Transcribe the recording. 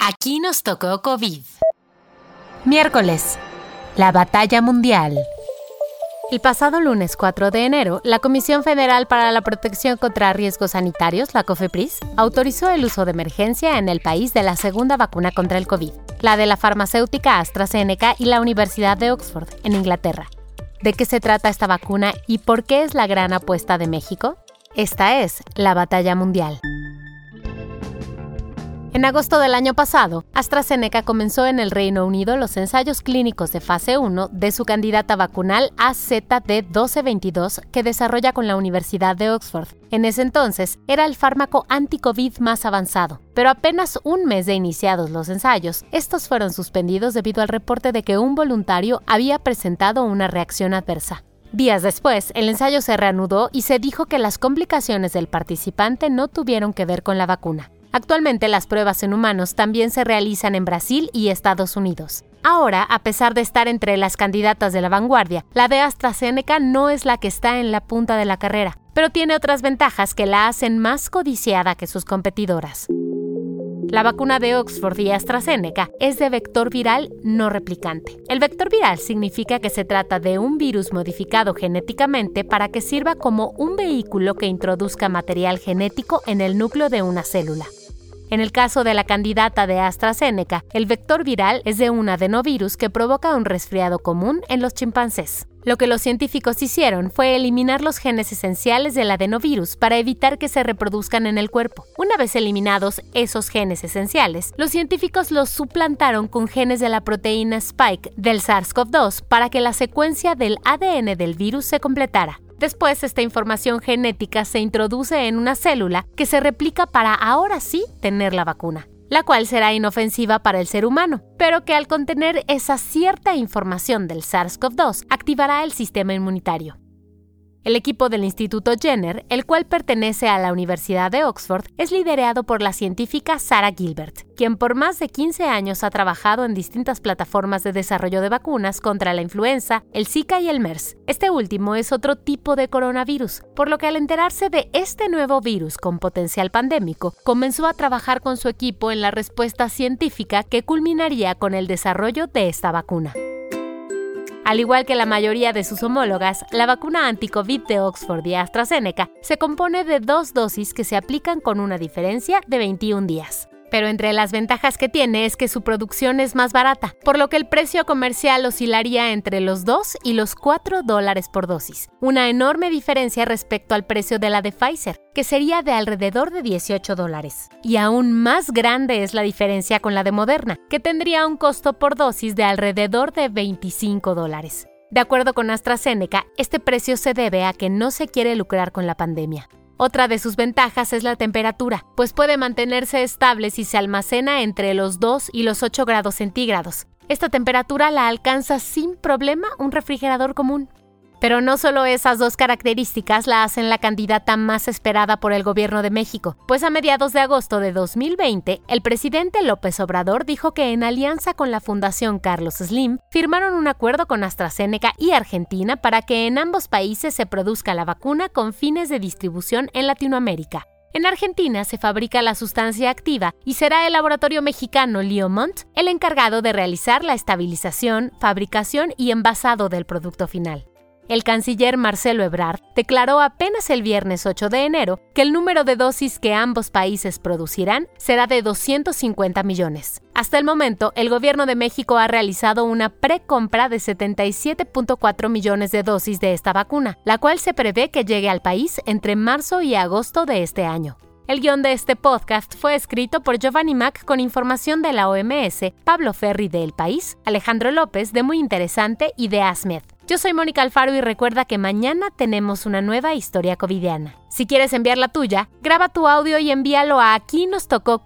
Aquí nos tocó COVID. Miércoles. La batalla mundial. El pasado lunes 4 de enero, la Comisión Federal para la Protección contra Riesgos Sanitarios, la COFEPRIS, autorizó el uso de emergencia en el país de la segunda vacuna contra el COVID, la de la farmacéutica AstraZeneca y la Universidad de Oxford, en Inglaterra. ¿De qué se trata esta vacuna y por qué es la gran apuesta de México? Esta es la batalla mundial. En agosto del año pasado, AstraZeneca comenzó en el Reino Unido los ensayos clínicos de fase 1 de su candidata vacunal AZD1222 que desarrolla con la Universidad de Oxford. En ese entonces era el fármaco anti-COVID más avanzado, pero apenas un mes de iniciados los ensayos, estos fueron suspendidos debido al reporte de que un voluntario había presentado una reacción adversa. Días después, el ensayo se reanudó y se dijo que las complicaciones del participante no tuvieron que ver con la vacuna. Actualmente las pruebas en humanos también se realizan en Brasil y Estados Unidos. Ahora, a pesar de estar entre las candidatas de la vanguardia, la de AstraZeneca no es la que está en la punta de la carrera, pero tiene otras ventajas que la hacen más codiciada que sus competidoras. La vacuna de Oxford y AstraZeneca es de vector viral no replicante. El vector viral significa que se trata de un virus modificado genéticamente para que sirva como un vehículo que introduzca material genético en el núcleo de una célula. En el caso de la candidata de AstraZeneca, el vector viral es de un adenovirus que provoca un resfriado común en los chimpancés. Lo que los científicos hicieron fue eliminar los genes esenciales del adenovirus para evitar que se reproduzcan en el cuerpo. Una vez eliminados esos genes esenciales, los científicos los suplantaron con genes de la proteína Spike del SARS-CoV-2 para que la secuencia del ADN del virus se completara. Después, esta información genética se introduce en una célula que se replica para ahora sí tener la vacuna, la cual será inofensiva para el ser humano, pero que al contener esa cierta información del SARS-CoV-2 activará el sistema inmunitario. El equipo del Instituto Jenner, el cual pertenece a la Universidad de Oxford, es liderado por la científica Sarah Gilbert, quien por más de 15 años ha trabajado en distintas plataformas de desarrollo de vacunas contra la influenza, el Zika y el MERS. Este último es otro tipo de coronavirus, por lo que al enterarse de este nuevo virus con potencial pandémico, comenzó a trabajar con su equipo en la respuesta científica que culminaría con el desarrollo de esta vacuna. Al igual que la mayoría de sus homólogas, la vacuna anti-COVID de Oxford y AstraZeneca se compone de dos dosis que se aplican con una diferencia de 21 días. Pero entre las ventajas que tiene es que su producción es más barata, por lo que el precio comercial oscilaría entre los 2 y los 4 dólares por dosis, una enorme diferencia respecto al precio de la de Pfizer, que sería de alrededor de 18 dólares. Y aún más grande es la diferencia con la de Moderna, que tendría un costo por dosis de alrededor de 25 dólares. De acuerdo con AstraZeneca, este precio se debe a que no se quiere lucrar con la pandemia. Otra de sus ventajas es la temperatura, pues puede mantenerse estable si se almacena entre los 2 y los 8 grados centígrados. Esta temperatura la alcanza sin problema un refrigerador común. Pero no solo esas dos características la hacen la candidata más esperada por el gobierno de México, pues a mediados de agosto de 2020, el presidente López Obrador dijo que en alianza con la Fundación Carlos Slim, firmaron un acuerdo con AstraZeneca y Argentina para que en ambos países se produzca la vacuna con fines de distribución en Latinoamérica. En Argentina se fabrica la sustancia activa y será el laboratorio mexicano Liomont el encargado de realizar la estabilización, fabricación y envasado del producto final. El canciller Marcelo Ebrard declaró apenas el viernes 8 de enero que el número de dosis que ambos países producirán será de 250 millones. Hasta el momento, el gobierno de México ha realizado una precompra de 77.4 millones de dosis de esta vacuna, la cual se prevé que llegue al país entre marzo y agosto de este año. El guion de este podcast fue escrito por Giovanni Mac con información de la OMS, Pablo Ferri de El País, Alejandro López de Muy Interesante y de ASMED. Yo soy Mónica Alfaro y recuerda que mañana tenemos una nueva historia covidiana. Si quieres enviar la tuya, graba tu audio y envíalo a aquí nos tocó.